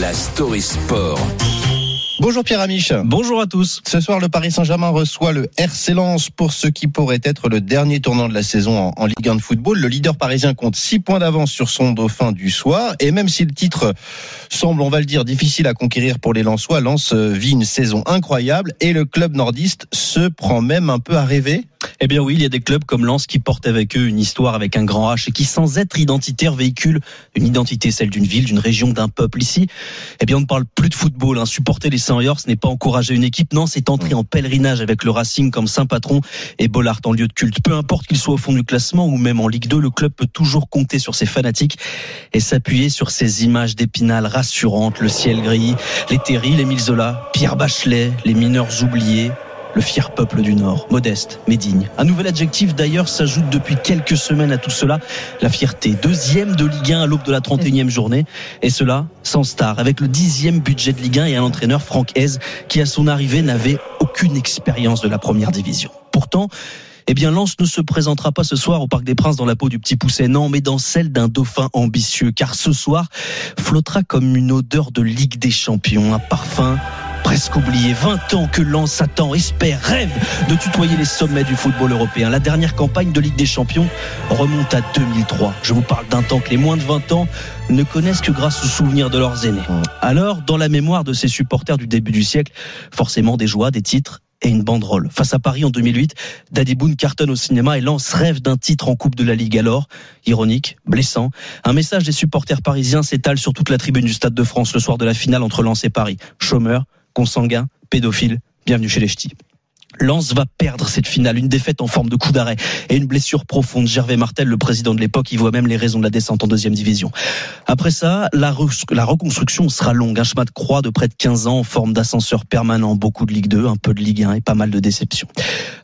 la story sport. Bonjour Pierre Amiche. Bonjour à tous. Ce soir, le Paris Saint-Germain reçoit le RC Lens pour ce qui pourrait être le dernier tournant de la saison en, en Ligue 1 de football. Le leader parisien compte 6 points d'avance sur son dauphin du soir. Et même si le titre semble, on va le dire, difficile à conquérir pour les Lensois, Lens vit une saison incroyable et le club nordiste se prend même un peu à rêver. Eh bien oui, il y a des clubs comme Lens qui portent avec eux une histoire avec un grand H et qui, sans être identitaire, véhiculent une identité, celle d'une ville, d'une région, d'un peuple. Ici, eh bien on ne parle plus de football. Hein. Supporter les Saint-Yor, ce n'est pas encourager une équipe, non, c'est entrer en pèlerinage avec le Racing comme saint patron et Bollard en lieu de culte. Peu importe qu'il soit au fond du classement ou même en Ligue 2, le club peut toujours compter sur ses fanatiques et s'appuyer sur ces images d'épinal rassurantes, le ciel gris, les Terry, les Milzola, Pierre Bachelet, les mineurs oubliés, le fier peuple du Nord, modeste, mais digne. Un nouvel adjectif d'ailleurs s'ajoute depuis quelques semaines à tout cela, la fierté. Deuxième de Ligue 1 à l'aube de la 31e journée, et cela sans star, avec le dixième budget de Ligue 1 et un entraîneur, Franck Hez, qui à son arrivée n'avait aucune expérience de la première division. Pourtant, eh bien, Lens ne se présentera pas ce soir au Parc des Princes dans la peau du petit pousset, non, mais dans celle d'un dauphin ambitieux, car ce soir flottera comme une odeur de Ligue des Champions, un parfum presque oublié. 20 ans que Lens attend, espère, rêve de tutoyer les sommets du football européen. La dernière campagne de Ligue des Champions remonte à 2003. Je vous parle d'un temps que les moins de 20 ans ne connaissent que grâce aux souvenirs de leurs aînés. Alors, dans la mémoire de ces supporters du début du siècle, forcément des joies, des titres et une banderole. Face à Paris en 2008, Daddy Boone cartonne au cinéma et lance rêve d'un titre en Coupe de la Ligue alors. Ironique, blessant. Un message des supporters parisiens s'étale sur toute la tribune du Stade de France le soir de la finale entre Lens et Paris. Chômeur, consanguin, pédophile, bienvenue chez les ch'tis. Lens va perdre cette finale, une défaite en forme de coup d'arrêt et une blessure profonde. Gervais Martel, le président de l'époque, y voit même les raisons de la descente en deuxième division. Après ça, la, reconstruction sera longue, un chemin de croix de près de 15 ans en forme d'ascenseur permanent, beaucoup de Ligue 2, un peu de Ligue 1 et pas mal de déceptions.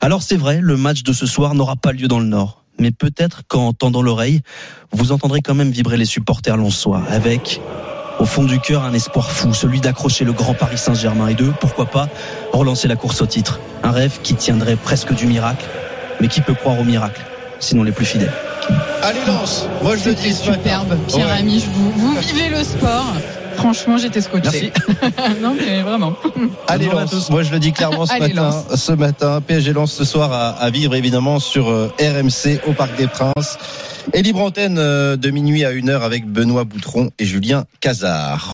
Alors c'est vrai, le match de ce soir n'aura pas lieu dans le Nord. Mais peut-être qu'en tendant l'oreille, vous entendrez quand même vibrer les supporters lensois avec au fond du cœur un espoir fou, celui d'accrocher le grand Paris Saint-Germain et de, pourquoi pas, relancer la course au titre. Un rêve qui tiendrait presque du miracle, mais qui peut croire au miracle, sinon les plus fidèles. Allez lance Moi je le dis superbe, Pierre ouais. Amiche, vous, vous vivez le sport. Franchement, j'étais scotché. non, mais vraiment. Allez, Lance. Moi, je le dis clairement ce Allez, matin. Lance. Ce matin, PSG lance ce soir à, à vivre évidemment sur euh, RMC au Parc des Princes. Et libre antenne euh, de minuit à 1h avec Benoît Boutron et Julien Cazard.